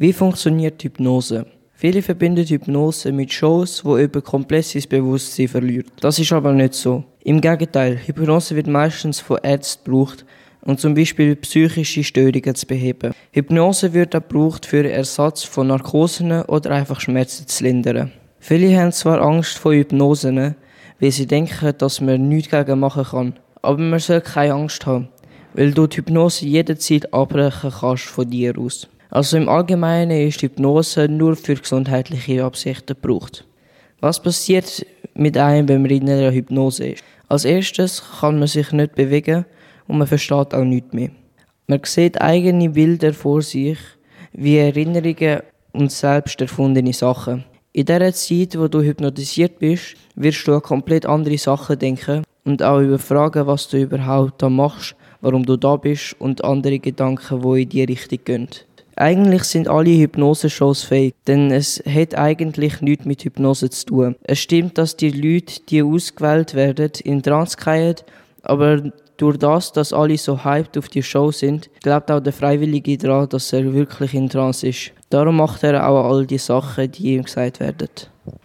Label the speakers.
Speaker 1: Wie funktioniert Hypnose? Viele verbinden Hypnose mit Shows, wo komplett sein Bewusstsein verliert. Das ist aber nicht so. Im Gegenteil, Hypnose wird meistens von Ärzten gebraucht, um zum Beispiel psychische Störungen zu beheben. Hypnose wird auch gebraucht für Ersatz von Narkosen oder einfach Schmerzen zu lindern. Viele haben zwar Angst vor Hypnosen, weil sie denken, dass man nichts dagegen machen kann. Aber man soll keine Angst haben, weil du die Hypnose jederzeit abbrechen kannst von dir aus. Also im Allgemeinen ist Hypnose nur für gesundheitliche Absichten gebraucht. Was passiert mit einem, wenn man in einer Hypnose ist? Als erstes kann man sich nicht bewegen und man versteht auch nichts mehr. Man sieht eigene Bilder vor sich, wie Erinnerungen und selbst erfundene Sachen. In der Zeit, wo du hypnotisiert bist, wirst du an komplett andere Sachen denken und auch überfragen, was du überhaupt da machst, warum du da bist und andere Gedanken, wo in die Richtung gehen. Eigentlich sind alle Hypnose-Shows fake, denn es hat eigentlich nichts mit Hypnose zu tun. Es stimmt, dass die Leute, die ausgewählt werden, in Trance fallen, aber durch das, dass alle so hyped auf die Show sind, glaubt auch der Freiwillige daran, dass er wirklich in Trance ist. Darum macht er auch all die Sachen, die ihm gesagt werden.